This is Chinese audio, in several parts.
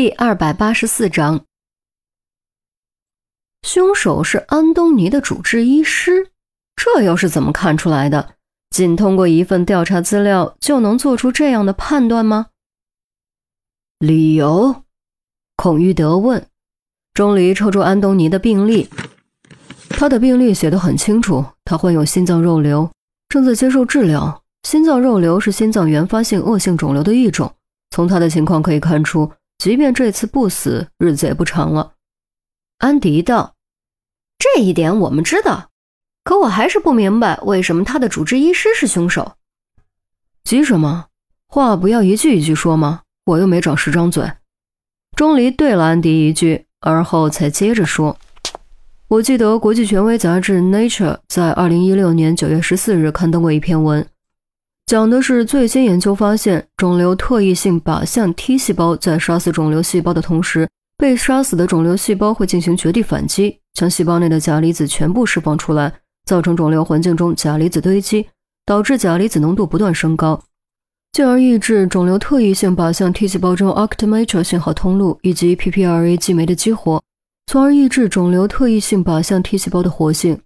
第二百八十四章，凶手是安东尼的主治医师，这又是怎么看出来的？仅通过一份调查资料就能做出这样的判断吗？理由？孔玉德问。钟离抽出安东尼的病历，他的病历写得很清楚，他患有心脏肉瘤，正在接受治疗。心脏肉瘤是心脏原发性恶性肿瘤的一种，从他的情况可以看出。即便这次不死，日子也不长了。安迪道：“这一点我们知道，可我还是不明白为什么他的主治医师是凶手。急什么？话不要一句一句说吗？我又没长十张嘴。”钟离对了安迪一句，而后才接着说：“我记得国际权威杂志《Nature》在二零一六年九月十四日刊登过一篇文。”讲的是最新研究发现，肿瘤特异性靶向 T 细胞在杀死肿瘤细胞的同时，被杀死的肿瘤细胞会进行绝地反击，将细胞内的钾离子全部释放出来，造成肿瘤环境中钾离子堆积，导致钾离子浓度不断升高，进而抑制肿瘤特异性靶向 T 细胞中 Octamatrix 信号通路以及 PPRA 激酶的激活，从而抑制肿瘤特异性靶向 T 细胞的活性。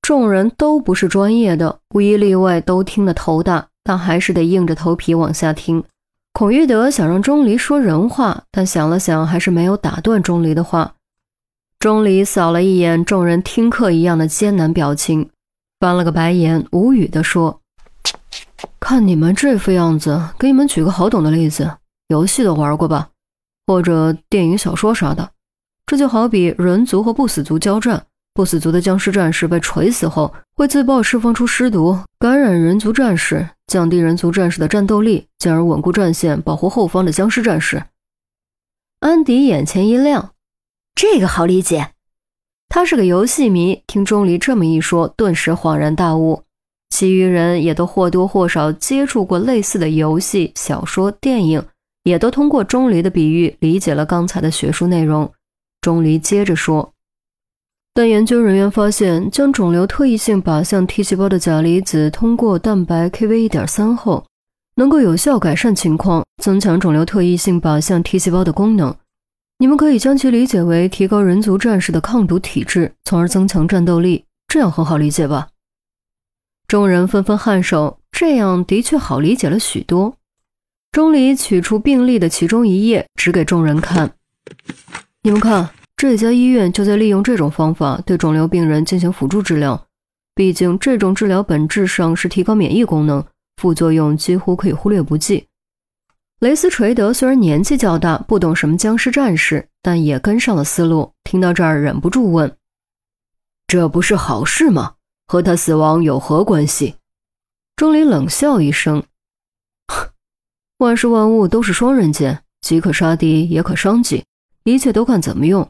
众人都不是专业的，无一例外都听得头大，但还是得硬着头皮往下听。孔玉德想让钟离说人话，但想了想，还是没有打断钟离的话。钟离扫了一眼众人听课一样的艰难表情，翻了个白眼，无语地说：“看你们这副样子，给你们举个好懂的例子，游戏都玩过吧，或者电影、小说啥的。这就好比人族和不死族交战。”不死族的僵尸战士被锤死后，会自爆释放出尸毒，感染人族战士，降低人族战士的战斗力，进而稳固战线，保护后方的僵尸战士。安迪眼前一亮，这个好理解。他是个游戏迷，听钟离这么一说，顿时恍然大悟。其余人也都或多或少接触过类似的游戏、小说、电影，也都通过钟离的比喻理解了刚才的学术内容。钟离接着说。但研究人员发现，将肿瘤特异性靶向 T 细胞的钾离子通过蛋白 Kv1.3 后，能够有效改善情况，增强肿瘤特异性靶向 T 细胞的功能。你们可以将其理解为提高人族战士的抗毒体质，从而增强战斗力，这样很好理解吧？众人纷纷颔首，这样的确好理解了许多。钟离取出病历的其中一页，指给众人看：“你们看。”这家医院就在利用这种方法对肿瘤病人进行辅助治疗。毕竟，这种治疗本质上是提高免疫功能，副作用几乎可以忽略不计。雷斯垂德虽然年纪较大，不懂什么僵尸战士，但也跟上了思路。听到这儿，忍不住问：“这不是好事吗？和他死亡有何关系？”钟离冷笑一声：“ 万事万物都是双刃剑，即可杀敌，也可伤己，一切都看怎么用。”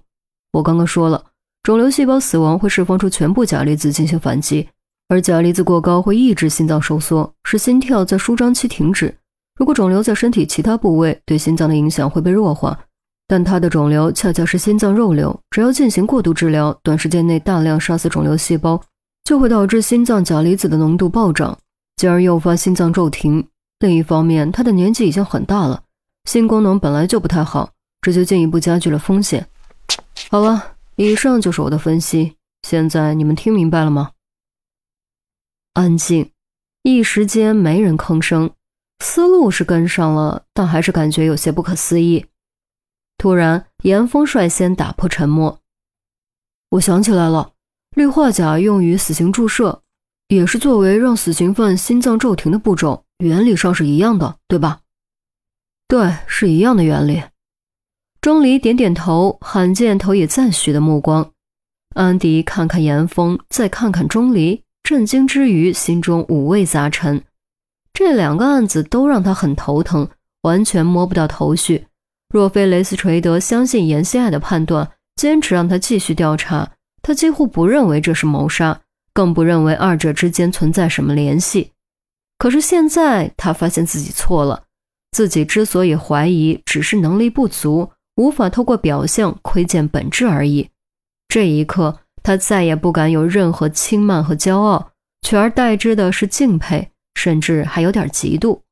我刚刚说了，肿瘤细胞死亡会释放出全部钾离子进行反击，而钾离子过高会抑制心脏收缩，使心跳在舒张期停止。如果肿瘤在身体其他部位，对心脏的影响会被弱化，但他的肿瘤恰恰是心脏肉瘤，只要进行过度治疗，短时间内大量杀死肿瘤细胞，就会导致心脏钾离子的浓度暴涨，进而诱发心脏骤停。另一方面，他的年纪已经很大了，心功能本来就不太好，这就进一步加剧了风险。好了，以上就是我的分析。现在你们听明白了吗？安静，一时间没人吭声。思路是跟上了，但还是感觉有些不可思议。突然，严峰率先打破沉默：“我想起来了，氯化钾用于死刑注射，也是作为让死刑犯心脏骤停的步骤，原理上是一样的，对吧？”“对，是一样的原理。”钟离点点头，罕见投以赞许的目光。安迪看看严峰，再看看钟离，震惊之余，心中五味杂陈。这两个案子都让他很头疼，完全摸不到头绪。若非雷斯垂德相信严希爱的判断，坚持让他继续调查，他几乎不认为这是谋杀，更不认为二者之间存在什么联系。可是现在，他发现自己错了。自己之所以怀疑，只是能力不足。无法透过表象窥见本质而已。这一刻，他再也不敢有任何轻慢和骄傲，取而代之的是敬佩，甚至还有点嫉妒。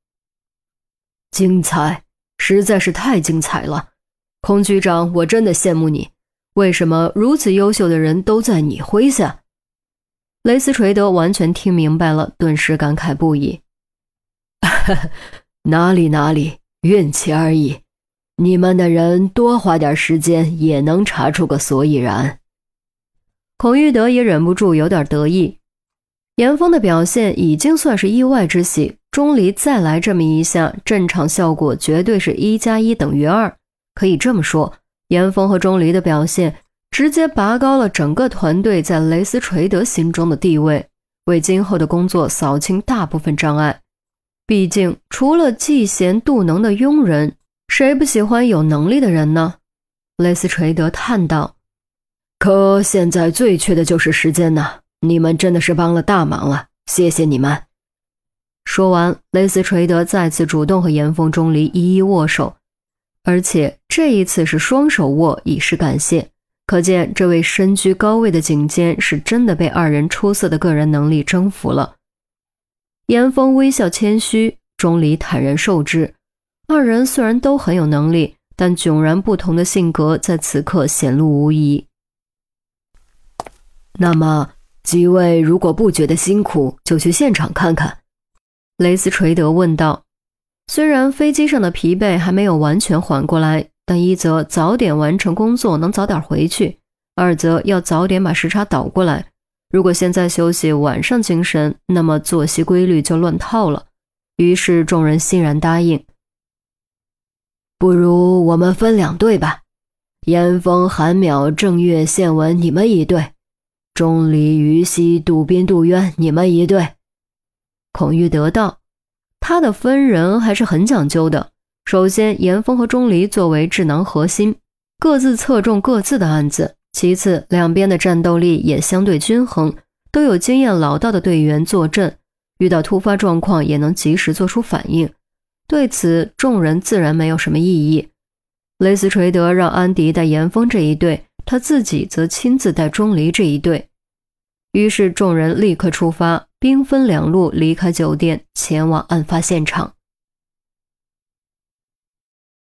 精彩，实在是太精彩了。孔局长，我真的羡慕你。为什么如此优秀的人都在你麾下？雷斯垂德完全听明白了，顿时感慨不已。哪 里哪里，运气而已。你们的人多花点时间，也能查出个所以然。孔玉德也忍不住有点得意。严峰的表现已经算是意外之喜，钟离再来这么一下，阵场效果绝对是一加一等于二。可以这么说，严峰和钟离的表现直接拔高了整个团队在雷斯垂德心中的地位，为今后的工作扫清大部分障碍。毕竟，除了嫉贤妒能的庸人，谁不喜欢有能力的人呢？雷斯垂德叹道：“可现在最缺的就是时间呐！你们真的是帮了大忙了，谢谢你们。”说完，雷斯垂德再次主动和严峰、钟离一一握手。而且这一次是双手握，以示感谢。可见这位身居高位的警监是真的被二人出色的个人能力征服了。严峰微笑谦虚，钟离坦然受之。二人虽然都很有能力，但迥然不同的性格在此刻显露无遗。那么几位如果不觉得辛苦，就去现场看看。”雷斯垂德问道。虽然飞机上的疲惫还没有完全缓过来，但一则早点完成工作能早点回去，二则要早点把时差倒过来。如果现在休息，晚上精神，那么作息规律就乱套了。于是众人欣然答应。不如我们分两队吧，严峰、韩淼、郑月、宪文，你们一队；钟离、于西、杜宾、杜渊，你们一队。孔玉得道。他的分人还是很讲究的。首先，严峰和钟离作为智囊核心，各自侧重各自的案子；其次，两边的战斗力也相对均衡，都有经验老道的队员坐镇，遇到突发状况也能及时做出反应。对此，众人自然没有什么异议。雷斯垂德让安迪带严峰这一队，他自己则亲自带钟离这一队。于是，众人立刻出发。兵分两路离开酒店，前往案发现场。